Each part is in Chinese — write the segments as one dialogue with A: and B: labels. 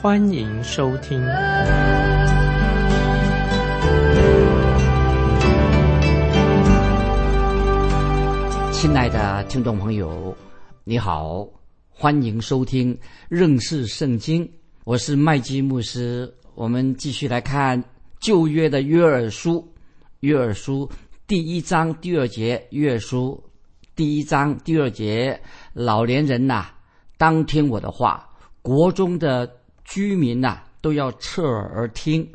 A: 欢迎收听。
B: 亲爱的听众朋友，你好，欢迎收听认识圣经。我是麦基牧师，我们继续来看旧约的约珥书，约珥书。第一章第二节，约书第一章第二节，老年人呐，当听我的话；国中的居民呐，都要侧耳而听。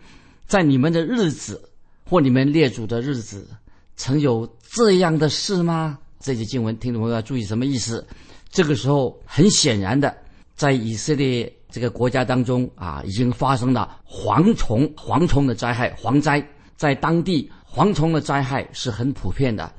B: 在你们的日子或你们列祖的日子，曾有这样的事吗？这节经文，听众朋友要注意什么意思？这个时候，很显然的，在以色列这个国家当中啊，已经发生了蝗虫、蝗虫的灾害、蝗灾，在当地。蝗虫的灾害是很普遍的，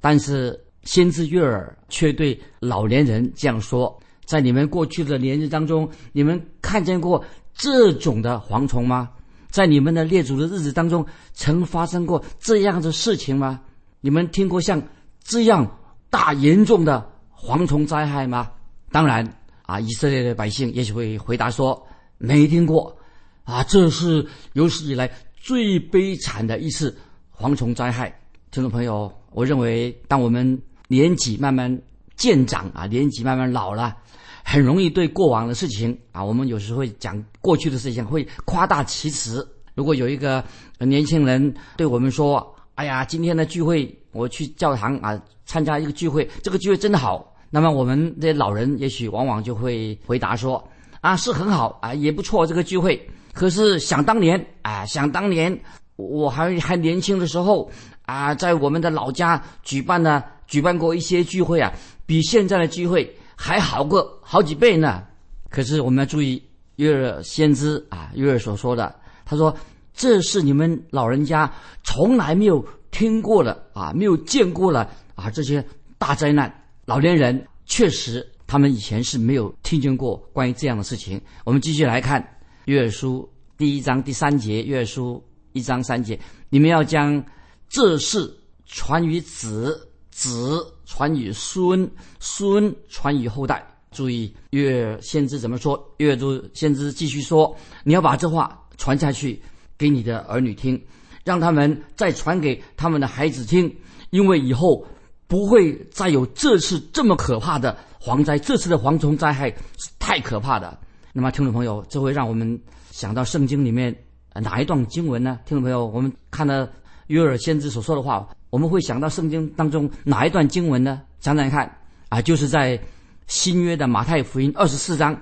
B: 但是先知约尔却对老年人这样说：在你们过去的年日当中，你们看见过这种的蝗虫吗？在你们的列祖的日子当中，曾发生过这样的事情吗？你们听过像这样大严重的蝗虫灾害吗？当然啊，以色列的百姓也许会回答说没听过。啊，这是有史以来最悲惨的一次。蝗虫灾害，听众朋友，我认为，当我们年纪慢慢渐长啊，年纪慢慢老了，很容易对过往的事情啊，我们有时候会讲过去的事情，会夸大其词。如果有一个年轻人对我们说：“哎呀，今天的聚会，我去教堂啊参加一个聚会，这个聚会真的好。”那么我们这些老人也许往往就会回答说：“啊，是很好啊，也不错，这个聚会。可是想当年啊，想当年。”我还还年轻的时候啊，在我们的老家举办呢，举办过一些聚会啊，比现在的聚会还好过好几倍呢。可是我们要注意约尔先知啊，约尔所说的，他说这是你们老人家从来没有听过的啊，没有见过了啊，这些大灾难。老年人确实他们以前是没有听见过关于这样的事情。我们继续来看约书第一章第三节，约书。一章三节，你们要将这事传于子，子传于孙，孙传于后代。注意，约先知怎么说？约都先知继续说：你要把这话传下去给你的儿女听，让他们再传给他们的孩子听，因为以后不会再有这次这么可怕的蝗灾。这次的蝗虫灾害是太可怕的。那么，听众朋友，这会让我们想到圣经里面。哪一段经文呢？听众朋友，我们看到约尔先知所说的话，我们会想到圣经当中哪一段经文呢？想想看，啊，就是在新约的马太福音二十四章，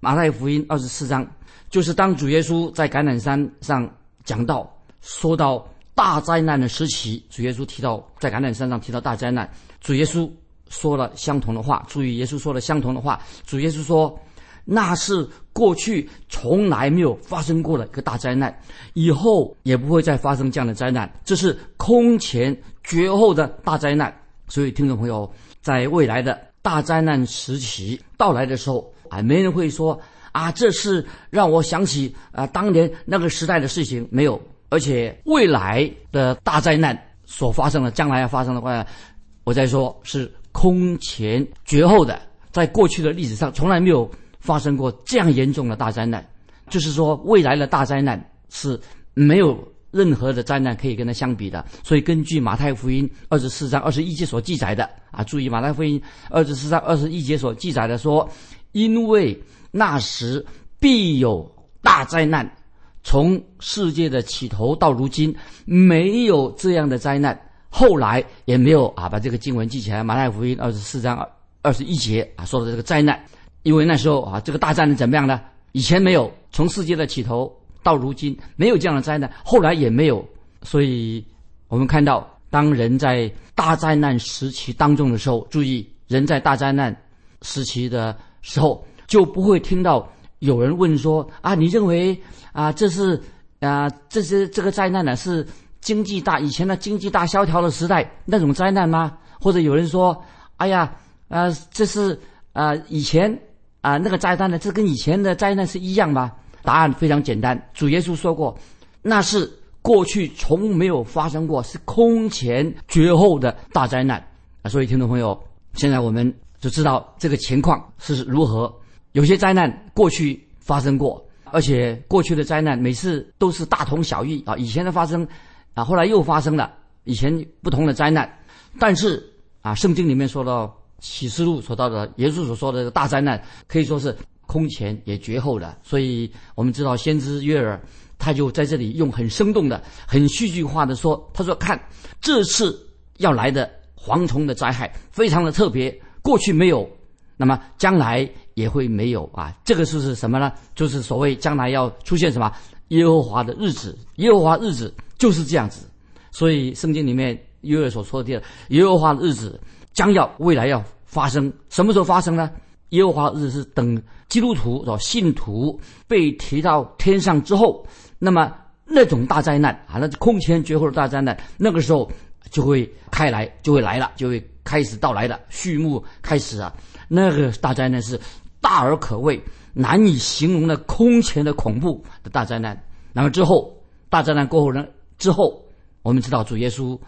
B: 马太福音二十四章，就是当主耶稣在橄榄山上讲到，说到大灾难的时期，主耶稣提到在橄榄山上提到大灾难，主耶稣说了相同的话。注意，耶稣说了相同的话，主耶稣说。那是过去从来没有发生过的一个大灾难，以后也不会再发生这样的灾难。这是空前绝后的大灾难。所以，听众朋友，在未来的大灾难时期到来的时候，啊，没人会说啊，这是让我想起啊当年那个时代的事情。没有，而且未来的大灾难所发生的，将来要发生的话，我再说是空前绝后的，在过去的历史上从来没有。发生过这样严重的大灾难，就是说未来的大灾难是没有任何的灾难可以跟它相比的。所以根据马太福音二十四章二十一节所记载的啊，注意马太福音二十四章二十一节所记载的说，因为那时必有大灾难，从世界的起头到如今没有这样的灾难，后来也没有啊，把这个经文记起来。马太福音二十四章二二十一节啊说的这个灾难。因为那时候啊，这个大灾难怎么样呢？以前没有，从世界的起头到如今没有这样的灾难，后来也没有。所以，我们看到，当人在大灾难时期当中的时候，注意，人在大灾难时期的时候，就不会听到有人问说：“啊，你认为啊，这是啊，这些这个灾难呢是经济大以前的经济大萧条的时代那种灾难吗？或者有人说，哎呀，啊，这是啊以前啊那个灾难呢，这跟以前的灾难是一样吗？答案非常简单，主耶稣说过，那是过去从没有发生过，是空前绝后的大灾难啊！所以听众朋友，现在我们就知道这个情况是如何。有些灾难过去发生过。而且过去的灾难每次都是大同小异啊，以前的发生，啊，后来又发生了以前不同的灾难，但是啊，圣经里面说到启示录所到的耶稣所说的大灾难，可以说是空前也绝后的。所以我们知道先知约尔他就在这里用很生动的、很戏剧化的说，他说看这次要来的蝗虫的灾害非常的特别，过去没有，那么将来。也会没有。啊，这个是是什么呢？就是所谓将来要出现什么耶和华的日子，耶和华日子就是这样子。所以圣经里面约尔所说的耶和华的日子将要未来要发生，什么时候发生呢？耶和华日是等基督徒的信徒被提到天上之后，那么那种大灾难啊，那空前绝后的大灾难，那个时候就会开来，就会来了，就会开始到来了序幕开始啊，那个大灾难是。大而可畏、难以形容的空前的恐怖的大灾难。那么之后，大灾难过后呢？之后，我们知道主耶稣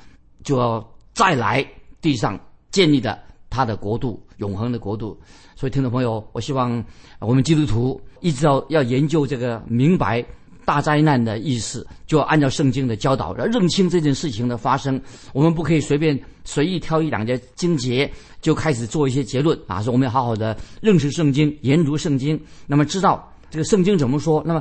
B: 就要再来地上建立的他的国度，永恒的国度。所以，听众朋友，我希望我们基督徒一直要要研究这个，明白。大灾难的意思，就要按照圣经的教导，要认清这件事情的发生。我们不可以随便随意挑一两节经节就开始做一些结论啊！说我们要好好的认识圣经，研读圣经，那么知道这个圣经怎么说。那么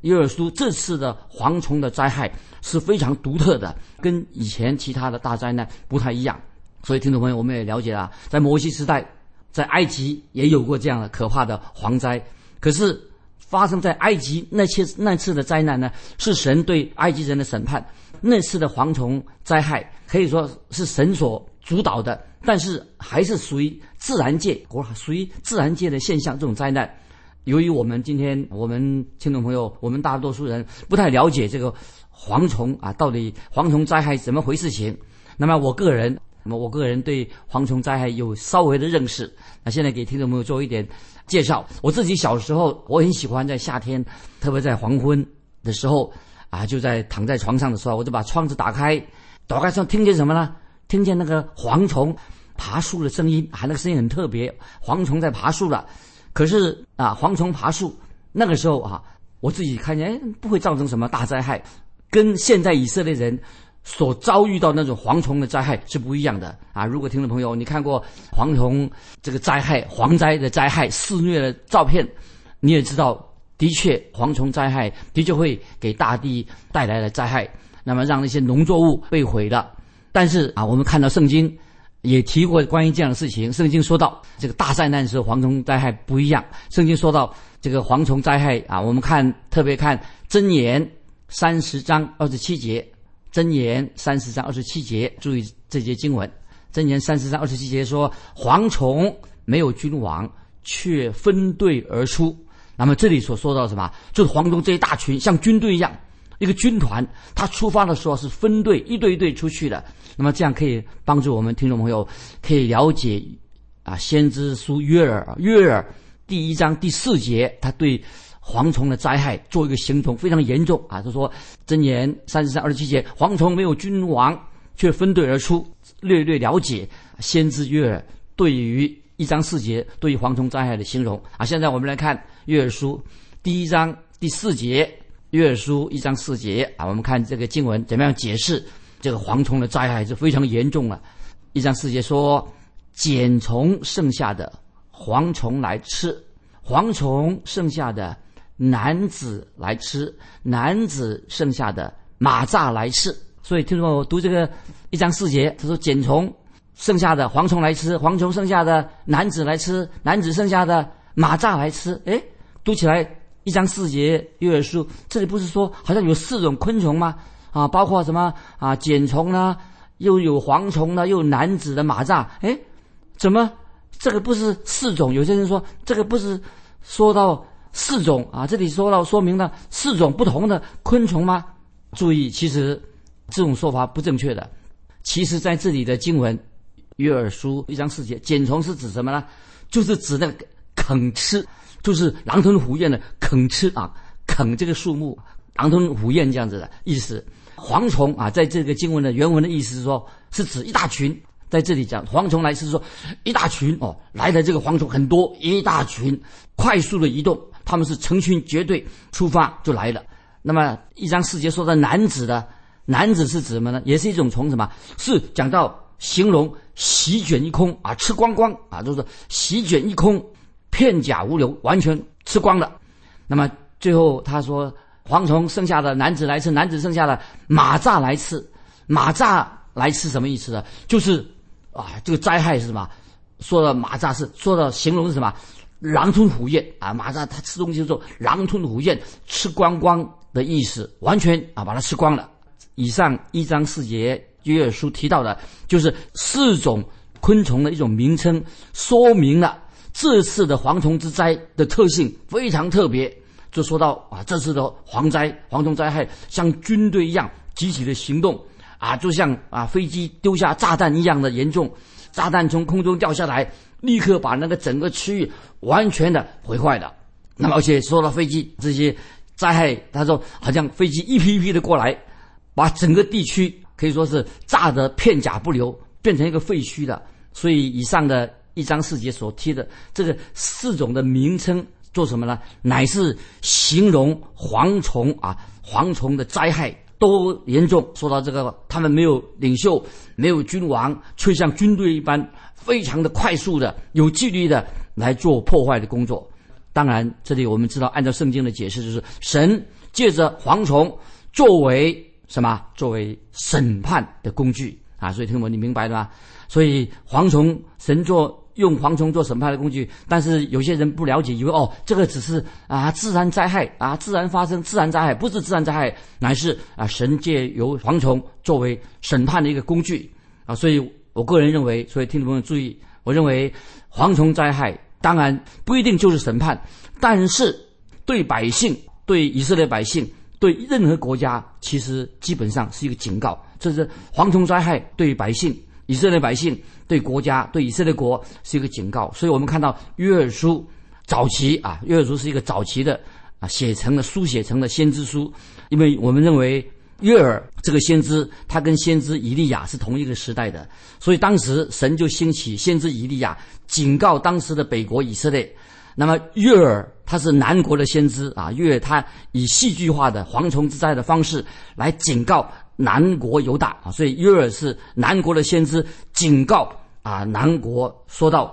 B: 约尔书这次的蝗虫的灾害是非常独特的，跟以前其他的大灾难不太一样。所以听众朋友，我们也了解了，在摩西时代，在埃及也有过这样的可怕的蝗灾，可是。发生在埃及那些那次的灾难呢，是神对埃及人的审判。那次的蝗虫灾害可以说是神所主导的，但是还是属于自然界，或属于自然界的现象。这种灾难，由于我们今天我们听众朋友，我们大多数人不太了解这个蝗虫啊，到底蝗虫灾害怎么回事情。那么我个人，那么我个人对蝗虫灾害有稍微的认识。那现在给听众朋友做一点。介绍我自己小时候，我很喜欢在夏天，特别在黄昏的时候啊，就在躺在床上的时候，我就把窗子打开，打开窗听见什么呢？听见那个蝗虫爬树的声音，啊，那个声音很特别，蝗虫在爬树了。可是啊，蝗虫爬树那个时候啊，我自己看见哎，不会造成什么大灾害，跟现在以色列人。所遭遇到那种蝗虫的灾害是不一样的啊！如果听众朋友你看过蝗虫这个灾害、蝗灾的灾害肆虐的照片，你也知道，的确蝗虫灾害的确会给大地带来了灾害，那么让那些农作物被毁了。但是啊，我们看到圣经也提过关于这样的事情。圣经说到这个大灾难时候，蝗虫灾害不一样。圣经说到这个蝗虫灾害啊，我们看特别看箴言三十章二十七节。箴言三十章二十七节，注意这节经文。箴言三十章二十七节说：“蝗虫没有君王，却分队而出。”那么这里所说到什么？就是蝗虫这一大群像军队一样，一个军团，他出发的时候是分队，一队一队出去的。那么这样可以帮助我们听众朋友可以了解啊，先知书约尔约尔第一章第四节，他对。蝗虫的灾害做一个形容非常严重啊！他说：“箴言三十三二十七节，蝗虫没有君王，却分队而出。”略略了解先知约尔对于一章四节对于蝗虫灾害的形容啊！现在我们来看约尔书第一章第四节，约尔书一章四节啊，我们看这个经文怎么样解释这个蝗虫的灾害是非常严重了。一章四节说：“茧虫剩下的蝗虫来吃，蝗虫剩下的。”男子来吃，男子剩下的马蚱来吃。所以听说我读这个一章四节，他说茧虫剩下的蝗虫来吃，蝗虫剩下的男子来吃，男子剩下的马蚱来吃。哎，读起来一章四节约尔书这里不是说好像有四种昆虫吗？啊，包括什么啊茧虫呢？又有蝗虫呢？又有男子的马蚱。哎，怎么这个不是四种？有些人说这个不是说到。四种啊，这里说到说明了四种不同的昆虫吗？注意，其实这种说法不正确的。其实在这里的经文，约珥书一章四节，茧虫是指什么呢？就是指那个啃吃，就是狼吞虎咽的啃吃啊，啃这个树木，狼吞虎咽这样子的意思。蝗虫啊，在这个经文的原文的意思是说，是指一大群。在这里讲蝗虫来是说一大群哦，来的这个蝗虫很多，一大群快速的移动，他们是成群结队出发就来了。那么一章四节说的男子的男子是指什么呢？也是一种虫什么？是讲到形容席卷一空啊，吃光光啊，就是席卷一空，片甲无留，完全吃光了。那么最后他说。蝗虫剩下的男子来吃，男子剩下的马蚱来吃，马蚱来吃什么意思呢？就是啊，这个灾害是什么？说的马蚱是说的形容是什么？狼吞虎咽啊！马上他吃东西的时候狼吞虎咽，吃光光的意思，完全啊把它吃光了。以上一章四节约尔书提到的，就是四种昆虫的一种名称，说明了这次的蝗虫之灾的特性非常特别。就说到啊，这次的蝗灾、蝗虫灾害像军队一样集体的行动啊，就像啊飞机丢下炸弹一样的严重，炸弹从空中掉下来，立刻把那个整个区域完全的毁坏了。那么而且说到飞机这些灾害，他说好像飞机一批一批的过来，把整个地区可以说是炸得片甲不留，变成一个废墟了。所以以上的一章四节所提的这个四种的名称。做什么呢？乃是形容蝗虫啊，蝗虫的灾害多严重。说到这个，他们没有领袖，没有君王，却像军队一般，非常的快速的、有纪律的来做破坏的工作。当然，这里我们知道，按照圣经的解释，就是神借着蝗虫作为什么？作为审判的工具啊！所以，听我，你明白了吗？所以，蝗虫神做。用蝗虫做审判的工具，但是有些人不了解，以为哦，这个只是啊自然灾害啊，自然发生自然灾害，不是自然灾害，乃是啊神借由蝗虫作为审判的一个工具啊。所以我个人认为，所以听众朋友注意，我认为蝗虫灾害当然不一定就是审判，但是对百姓、对以色列百姓、对任何国家，其实基本上是一个警告。这是蝗虫灾害对百姓。以色列百姓对国家、对以色列国是一个警告，所以我们看到约尔书早期啊，约尔书是一个早期的啊写成的书写成的先知书，因为我们认为约尔这个先知他跟先知以利亚是同一个时代的，所以当时神就兴起先知以利亚警告当时的北国以色列。那么约尔他是南国的先知啊，约尔他以戏剧化的蝗虫之灾的方式来警告。南国犹大啊，所以约尔是南国的先知，警告啊南国说到，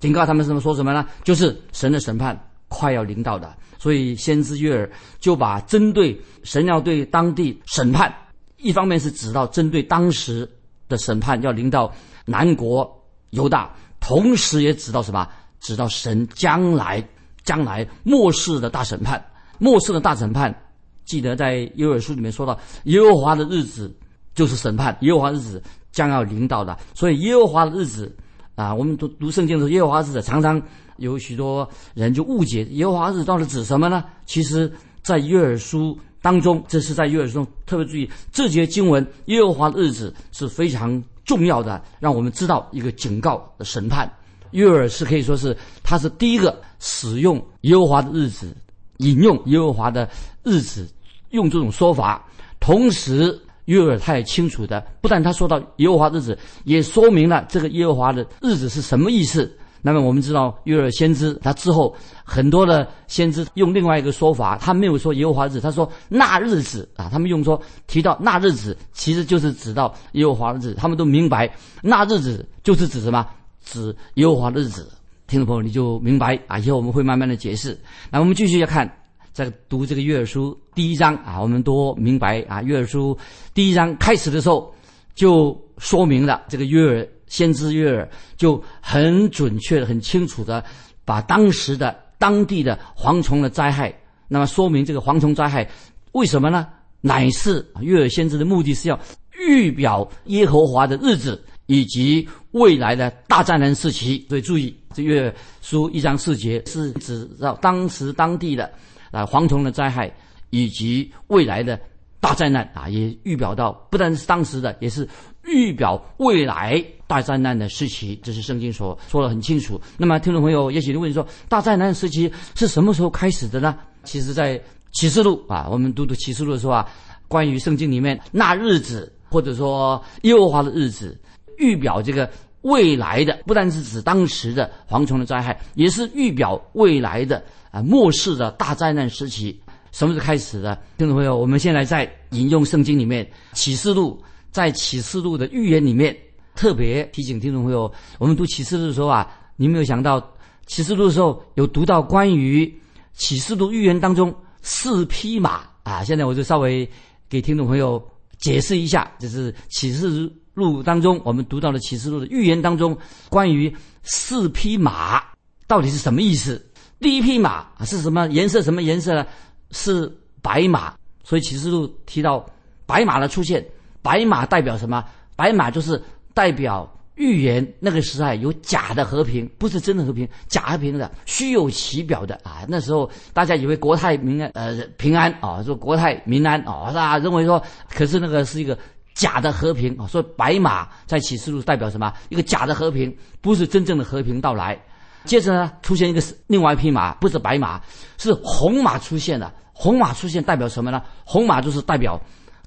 B: 警告他们什么说什么呢？就是神的审判快要临到的，所以先知约尔就把针对神要对当地审判，一方面是指到针对当时的审判要临到南国犹大，同时也指到什么？指到神将来将来末世的大审判，末世的大审判。记得在约珥书里面说到，耶和华的日子就是审判，耶和华日子将要临到的。所以耶和华的日子啊，我们读读圣经的时候，耶和华日子常常有许多人就误解耶和华日子到底指什么呢？其实，在约珥书当中，这是在约珥书中特别注意这节经文，耶和华的日子是非常重要的，让我们知道一个警告的审判。约珥是可以说是他是第一个使用耶和华的日子。引用耶和华的日子，用这种说法，同时约尔他也清楚的，不但他说到耶和华日子，也说明了这个耶和华的日子是什么意思。那么我们知道约尔先知他之后很多的先知用另外一个说法，他没有说耶和华日，他说那日子啊，他们用说提到那日子，其实就是指到耶和华的日子，他们都明白那日子就是指什么，指耶和华的日子。听众朋友，你就明白啊！以后我们会慢慢的解释。那我们继续要看，在读这个约书第一章啊，我们都明白啊。约书第一章开始的时候，就说明了这个约尔先知约珥就很准确、很清楚的把当时的当地的蝗虫的灾害，那么说明这个蝗虫灾害为什么呢？乃是约珥先知的目的是要预表耶和华的日子以及未来的大灾难时期。所以注意。这约书一章四节是指到当时当地的啊蝗虫的灾害以及未来的大灾难啊，也预表到不但是当时的，也是预表未来大灾难的时期。这是圣经所说的很清楚。那么听众朋友也许问说，大灾难时期是什么时候开始的呢？其实，在启示录啊，我们读读启示录的时候啊，关于圣经里面那日子，或者说耶和华的日子，预表这个未来的，不但是指当时的蝗虫的灾害，也是预表未来的啊末世的大灾难时期。什么时候开始的？听众朋友，我们现在在引用圣经里面启示录，在启示录的预言里面，特别提醒听众朋友，我们读启示录的时候啊，你没有想到启示录的时候有读到关于启示录预言当中四匹马啊。现在我就稍微给听众朋友解释一下，就是启示录当中我们读到的启示录的预言当中关于四匹马到底是什么意思？第一匹马是什么颜色？什么颜色呢？是白马，所以启示录提到白马的出现，白马代表什么？白马就是代表预言那个时代有假的和平，不是真的和平，假和平的，虚有其表的啊！那时候大家以为国泰民安，呃，平安啊，说国泰民安啊，是吧？认为说，可是那个是一个假的和平啊。所以白马在启示录代表什么？一个假的和平，不是真正的和平到来。接着呢，出现一个另外一匹马，不是白马，是红马出现了。红马出现代表什么呢？红马就是代表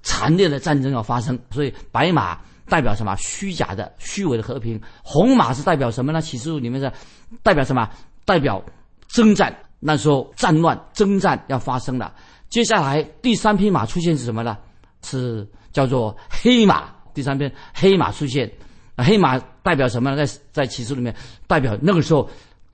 B: 惨烈的战争要发生，所以白马代表什么？虚假的、虚伪的和平。红马是代表什么呢？启示录里面是代表什么？代表征战。那时候战乱、征战要发生了。接下来第三匹马出现是什么呢？是叫做黑马。第三篇黑马出现，黑马代表什么呢？在在启示里面代表那个时候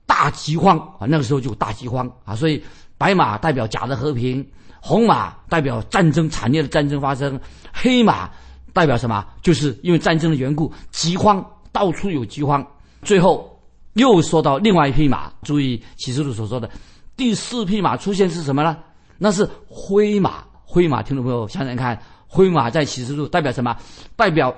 B: 大饥荒啊，那个时候就大饥荒啊，所以。白马代表假的和平，红马代表战争惨烈的战争发生，黑马代表什么？就是因为战争的缘故，饥荒到处有饥荒。最后又说到另外一匹马，注意启示录所说的第四匹马出现是什么呢？那是灰马。灰马，听众朋友想想看，灰马在启示录代表什么？代表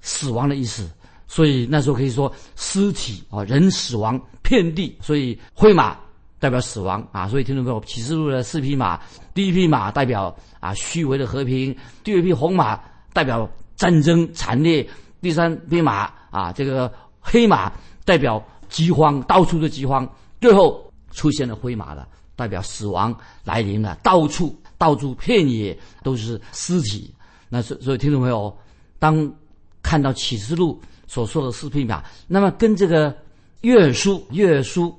B: 死亡的意思。所以那时候可以说尸体啊，人死亡遍地。所以灰马。代表死亡啊，所以听众朋友，启示录的四匹马，第一匹马代表啊虚伪的和平，第二匹红马代表战争惨烈，第三匹马啊这个黑马代表饥荒，到处的饥荒，最后出现了灰马了，代表死亡来临了，到处到处遍野都是尸体。那所所以听众朋友，当看到启示录所说的四匹马，那么跟这个约书约书。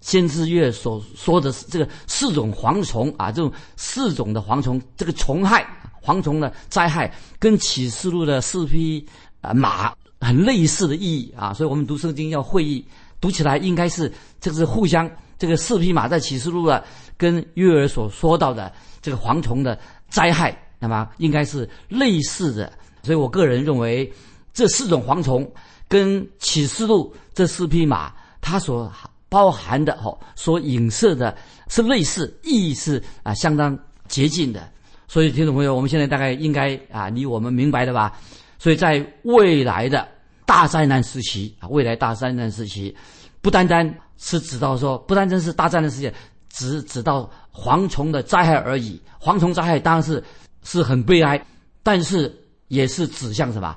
B: 先知月所说的这个四种蝗虫啊，这种四种的蝗虫，这个虫害、蝗虫的灾害，跟启示录的四匹啊马很类似的意义啊，所以我们读圣经要会意，读起来应该是这个是互相，这个四匹马在启示录的跟约尔所说到的这个蝗虫的灾害，那么应该是类似的，所以我个人认为这四种蝗虫跟启示录这四匹马，它所。包含的哦，所影射的是类似，意义是啊相当接近的。所以听众朋友，我们现在大概应该啊，你我们明白了吧？所以在未来的大灾难时期啊，未来大灾难时期，不单单是指到说，不单单是大灾难时期，只指到蝗虫的灾害而已。蝗虫灾害当然是是很悲哀，但是也是指向什么？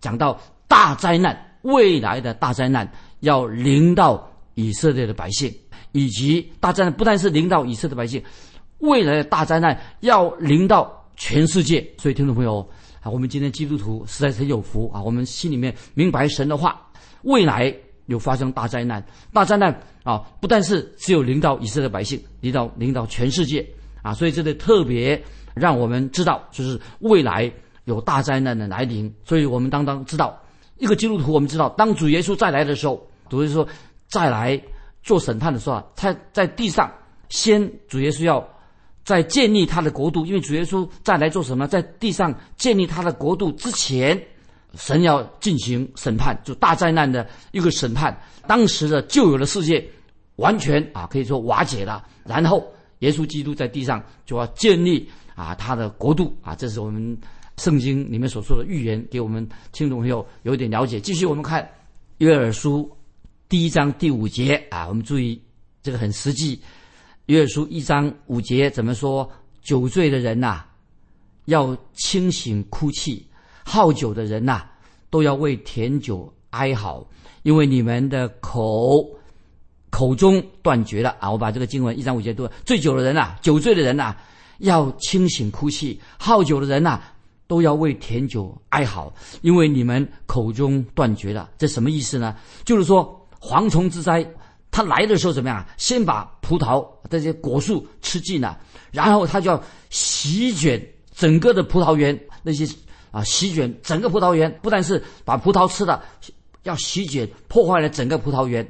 B: 讲到大灾难，未来的大灾难要临到。以色列的百姓，以及大灾不但是临到以色列的百姓，未来的大灾难要临到全世界。所以，听众朋友啊，我们今天基督徒实在是很有福啊！我们心里面明白神的话，未来有发生大灾难，大灾难啊，不但是只有临到以色列百姓，临到临到全世界啊！所以，这里特别让我们知道，就是未来有大灾难的来临。所以我们当当知道，一个基督徒，我们知道，当主耶稣再来的时候，主耶稣说。再来做审判的时候，他在地上先主耶稣要在建立他的国度，因为主耶稣再来做什么，在地上建立他的国度之前，神要进行审判，就大灾难的一个审判。当时的旧有的世界完全啊可以说瓦解了，然后耶稣基督在地上就要建立啊他的国度啊，这是我们圣经里面所说的预言，给我们听众朋友有一点了解。继续我们看约珥书。第一章第五节啊，我们注意这个很实际。约书一章五节怎么说？酒醉的人呐，要清醒哭泣；好酒的人呐，都要为甜酒哀嚎，因为你们的口口中断绝了啊！我把这个经文一章五节读：醉酒的人呐，酒醉的人呐，要清醒哭泣；好酒的人呐，都要为甜酒哀嚎，因为你们口中断绝了。这什么意思呢？就是说蝗虫之灾。他来的时候怎么样？先把葡萄这些果树吃尽了，然后他就要席卷整个的葡萄园，那些啊席卷整个葡萄园，不但是把葡萄吃了，要席卷破坏了整个葡萄园。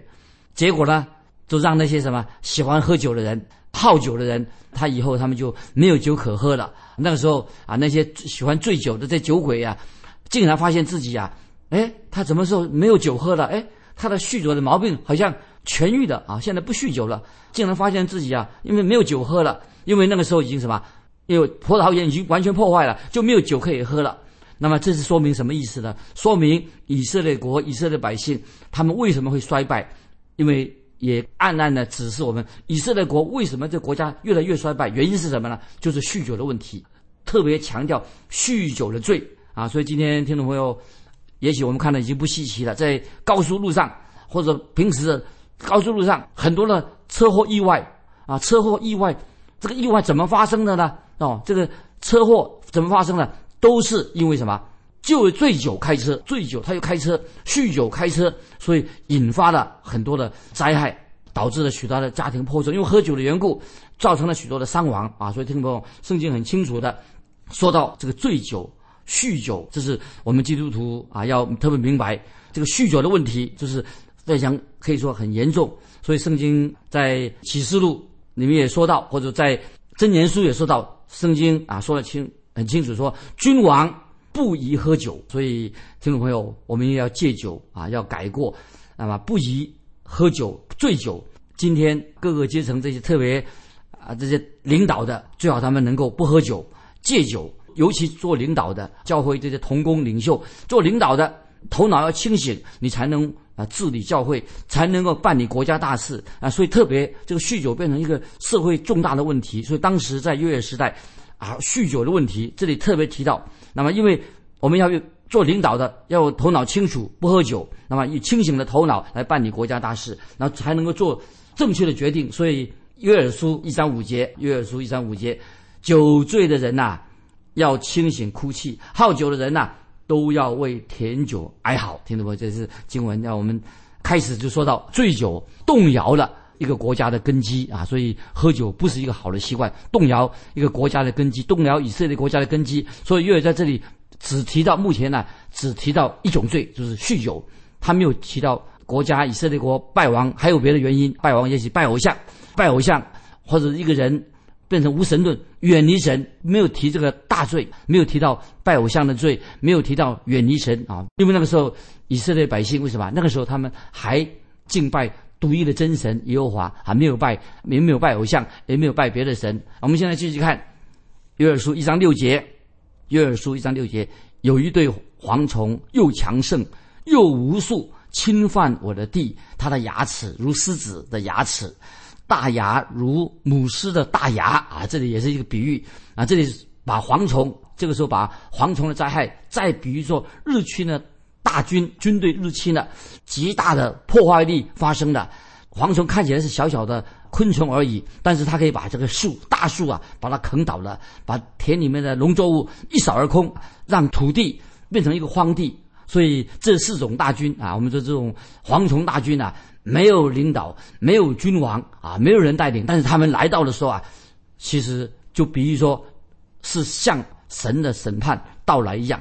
B: 结果呢，就让那些什么喜欢喝酒的人、好酒的人，他以后他们就没有酒可喝了。那个时候啊，那些喜欢醉酒的这酒鬼啊，竟然发现自己啊，哎，他什么时候没有酒喝了？哎，他的酗酒的毛病好像。痊愈的啊，现在不酗酒了，竟然发现自己啊，因为没有酒喝了，因为那个时候已经什么，因为葡萄园已经完全破坏了，就没有酒可以喝了。那么这是说明什么意思呢？说明以色列国、以色列百姓他们为什么会衰败？因为也暗暗的指示我们，以色列国为什么这国家越来越衰败？原因是什么呢？就是酗酒的问题，特别强调酗酒的罪啊。所以今天听众朋友，也许我们看的已经不稀奇了，在高速路上或者平时。高速路上很多的车祸意外啊，车祸意外，这个意外怎么发生的呢？哦，这个车祸怎么发生的？都是因为什么？就醉酒开车，醉酒他又开车，酗酒开车，所以引发了很多的灾害，导致了许多的家庭破碎。因为喝酒的缘故，造成了许多的伤亡啊。所以听众朋友，圣经很清楚的说到这个醉酒、酗酒，这是我们基督徒啊要特别明白这个酗酒的问题，就是。非常可以说很严重，所以圣经在启示录里面也说到，或者在真言书也说到，圣经啊说的清很清楚，说君王不宜喝酒。所以听众朋友，我们也要戒酒啊，要改过，那么不宜喝酒、醉酒。今天各个阶层这些特别啊这些领导的，最好他们能够不喝酒、戒酒，尤其做领导的教会这些同工领袖做领导的，头脑要清醒，你才能。啊，治理教会才能够办理国家大事啊，所以特别这个酗酒变成一个社会重大的问题。所以当时在约尔时代，啊，酗酒的问题这里特别提到。那么，因为我们要做领导的，要头脑清楚，不喝酒，那么以清醒的头脑来办理国家大事，然后才能够做正确的决定。所以约尔书一章五节，约尔书一章五节，酒醉的人呐，要清醒哭泣；好酒的人呐。都要为甜酒哀嚎，听懂不？这是经文，让我们开始就说到醉酒动摇了一个国家的根基啊，所以喝酒不是一个好的习惯，动摇一个国家的根基，动摇以色列国家的根基。所以约在这里只提到目前呢，只提到一种罪，就是酗酒，他没有提到国家以色列国败亡，还有别的原因，败亡也许拜偶像，拜偶像或者一个人。变成无神论，远离神，没有提这个大罪，没有提到拜偶像的罪，没有提到远离神啊。因为那个时候以色列百姓为什么？那个时候他们还敬拜独一的真神耶和华，还没有拜，也没有拜偶像，也没有拜别的神。我们现在继续看约珥书一章六节，约珥书一章六节，有一对蝗虫，又强盛又无数，侵犯我的地，它的牙齿如狮子的牙齿。大牙如母狮的大牙啊，这里也是一个比喻啊。这里把蝗虫，这个时候把蝗虫的灾害再比喻作日军的大军军队入侵了，极大的破坏力发生的。蝗虫看起来是小小的昆虫而已，但是它可以把这个树大树啊，把它啃倒了，把田里面的农作物一扫而空，让土地变成一个荒地。所以这四种大军啊，我们说这种蝗虫大军啊。没有领导，没有君王啊，没有人带领。但是他们来到的时候啊，其实就比喻说，是像神的审判到来一样。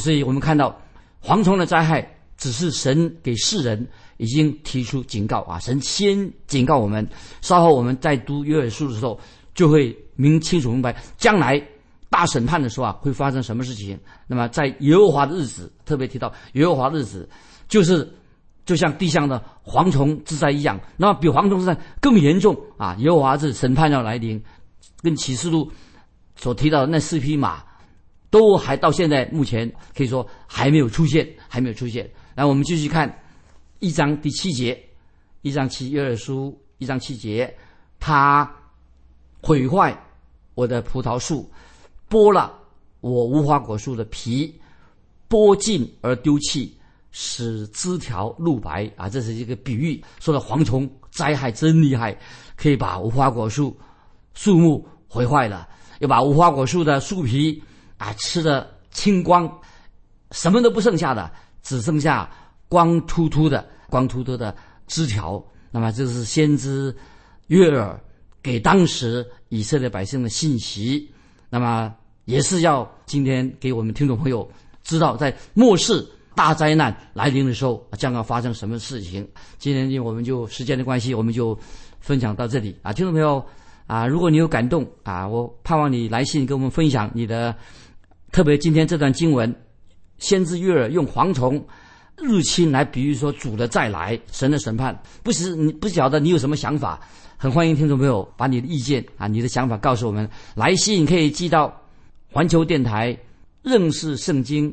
B: 所以我们看到蝗虫的灾害，只是神给世人已经提出警告啊。神先警告我们，稍后我们在读约珥书的时候，就会明清楚明白将来大审判的时候啊，会发生什么事情。那么在耶和华的日子，特别提到耶和华的日子，就是。就像地上的蝗虫之灾一样，那么比蝗虫之灾更严重啊！耶和华是审判要来临，跟启示录所提到的那四匹马，都还到现在目前可以说还没有出现，还没有出现。来，我们继续看一章第七节，一章七约珥书一章七节，他毁坏我的葡萄树，剥了我无花果树的皮，剥尽而丢弃，使枝条露白啊！这是一个比喻，说的蝗虫灾害真厉害，可以把无花果树树木毁坏了，又把无花果树的树皮啊吃的清光，什么都不剩下的，只剩下光秃秃的、光秃秃的枝条。那么这是先知约珥给当时以色列百姓的信息。那么也是要今天给我们听众朋友知道，在末世大灾难来临的时候，将要发生什么事情。今天呢，我们就时间的关系，我们就分享到这里啊，听众朋友啊，如果你有感动啊，我盼望你来信跟我们分享你的，特别今天这段经文，先知约珥用蝗虫入侵来比喻说主的再来，神的审判，不是你不晓得你有什么想法，很欢迎听众朋友把你的意见啊，你的想法告诉我们，来信可以寄到。环球电台认识圣经